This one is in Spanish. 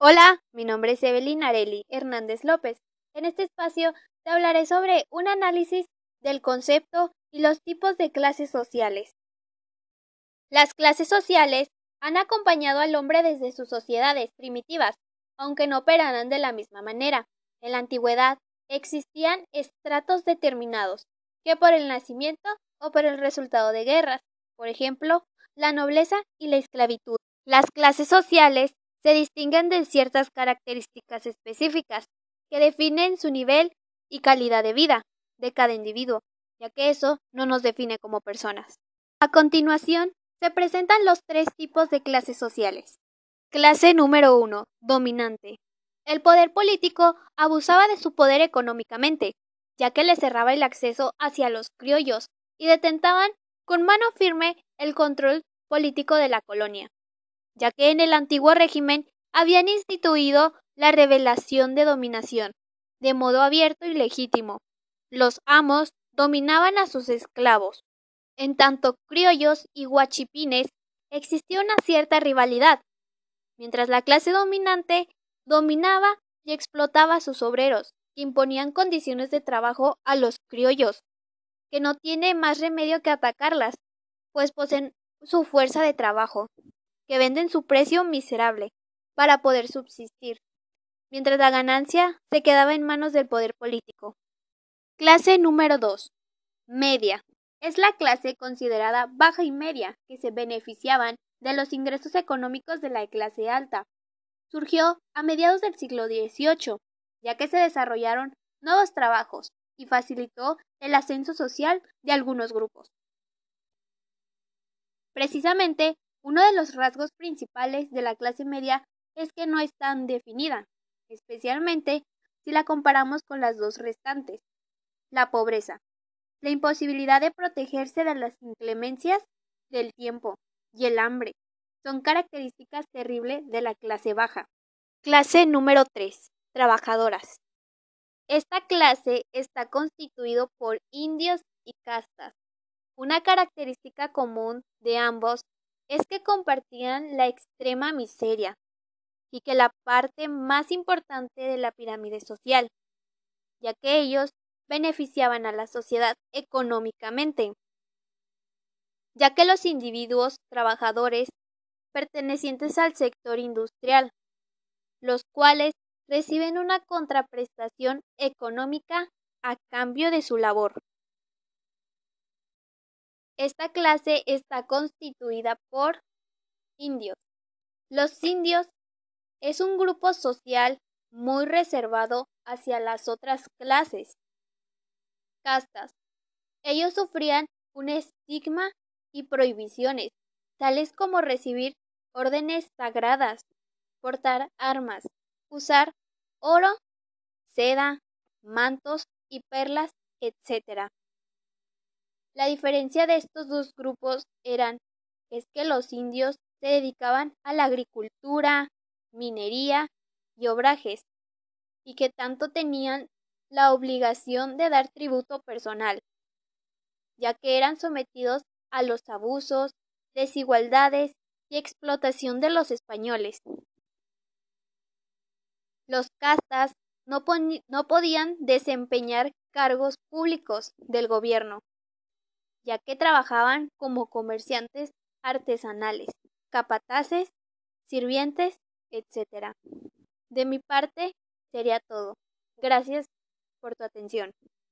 Hola, mi nombre es Evelyn Areli Hernández López. En este espacio te hablaré sobre un análisis del concepto y los tipos de clases sociales. Las clases sociales han acompañado al hombre desde sus sociedades primitivas, aunque no operaran de la misma manera. En la antigüedad existían estratos determinados, que por el nacimiento o por el resultado de guerras, por ejemplo, la nobleza y la esclavitud. Las clases sociales se distinguen de ciertas características específicas que definen su nivel y calidad de vida de cada individuo, ya que eso no nos define como personas. A continuación, se presentan los tres tipos de clases sociales. Clase número 1. Dominante. El poder político abusaba de su poder económicamente, ya que le cerraba el acceso hacia los criollos y detentaban con mano firme el control político de la colonia ya que en el antiguo régimen habían instituido la revelación de dominación, de modo abierto y legítimo. Los amos dominaban a sus esclavos. En tanto criollos y guachipines existía una cierta rivalidad, mientras la clase dominante dominaba y explotaba a sus obreros, que imponían condiciones de trabajo a los criollos, que no tiene más remedio que atacarlas, pues poseen su fuerza de trabajo que venden su precio miserable para poder subsistir, mientras la ganancia se quedaba en manos del poder político. Clase número 2. Media. Es la clase considerada baja y media que se beneficiaban de los ingresos económicos de la clase alta. Surgió a mediados del siglo XVIII, ya que se desarrollaron nuevos trabajos y facilitó el ascenso social de algunos grupos. Precisamente uno de los rasgos principales de la clase media es que no es tan definida, especialmente si la comparamos con las dos restantes. La pobreza, la imposibilidad de protegerse de las inclemencias del tiempo y el hambre son características terribles de la clase baja. Clase número 3. Trabajadoras. Esta clase está constituido por indios y castas. Una característica común de ambos es que compartían la extrema miseria y que la parte más importante de la pirámide social, ya que ellos beneficiaban a la sociedad económicamente, ya que los individuos trabajadores pertenecientes al sector industrial, los cuales reciben una contraprestación económica a cambio de su labor. Esta clase está constituida por indios. Los indios es un grupo social muy reservado hacia las otras clases. Castas. Ellos sufrían un estigma y prohibiciones, tales como recibir órdenes sagradas, portar armas, usar oro, seda, mantos y perlas, etc. La diferencia de estos dos grupos eran es que los indios se dedicaban a la agricultura, minería y obrajes, y que tanto tenían la obligación de dar tributo personal, ya que eran sometidos a los abusos, desigualdades y explotación de los españoles. Los castas no, no podían desempeñar cargos públicos del gobierno, ya que trabajaban como comerciantes artesanales, capataces, sirvientes, etc. De mi parte sería todo. Gracias por tu atención.